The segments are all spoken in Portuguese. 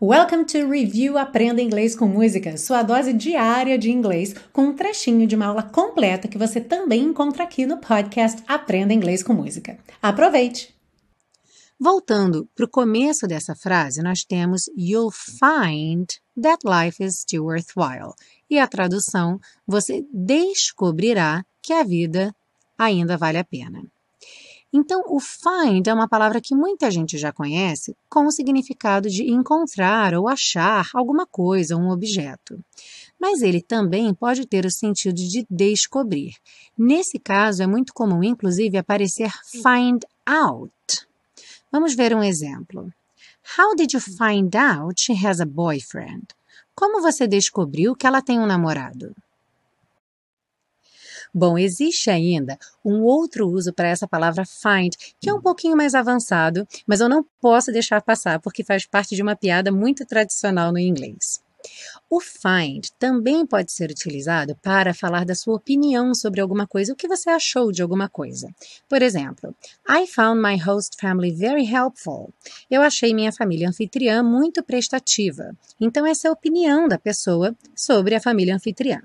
Welcome to Review Aprenda Inglês com Música, sua dose diária de inglês, com um trechinho de uma aula completa que você também encontra aqui no podcast Aprenda Inglês com Música. Aproveite! Voltando para o começo dessa frase, nós temos You'll find that life is still worthwhile. E a tradução, você descobrirá que a vida ainda vale a pena. Então, o find é uma palavra que muita gente já conhece com o significado de encontrar ou achar alguma coisa, um objeto. Mas ele também pode ter o sentido de descobrir. Nesse caso, é muito comum, inclusive, aparecer find out. Vamos ver um exemplo. How did you find out she has a boyfriend? Como você descobriu que ela tem um namorado? Bom, existe ainda um outro uso para essa palavra find, que é um pouquinho mais avançado, mas eu não posso deixar passar porque faz parte de uma piada muito tradicional no inglês. O find também pode ser utilizado para falar da sua opinião sobre alguma coisa, o que você achou de alguma coisa. Por exemplo, I found my host family very helpful. Eu achei minha família anfitriã muito prestativa. Então, essa é a opinião da pessoa sobre a família anfitriã.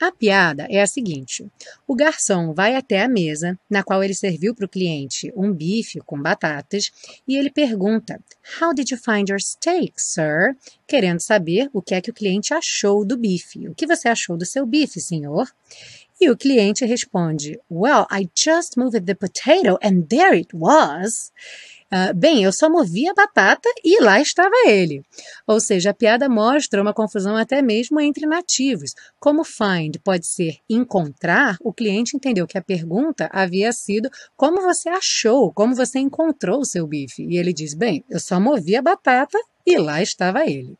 A piada é a seguinte: o garçom vai até a mesa na qual ele serviu para o cliente um bife com batatas e ele pergunta: How did you find your steak, sir? Querendo saber o que é que o cliente achou do bife. O que você achou do seu bife, senhor? E o cliente responde: Well, I just moved the potato and there it was. Uh, bem, eu só movi a batata e lá estava ele. Ou seja, a piada mostra uma confusão até mesmo entre nativos. Como find pode ser encontrar, o cliente entendeu que a pergunta havia sido como você achou, como você encontrou o seu bife. E ele diz: bem, eu só movi a batata e lá estava ele.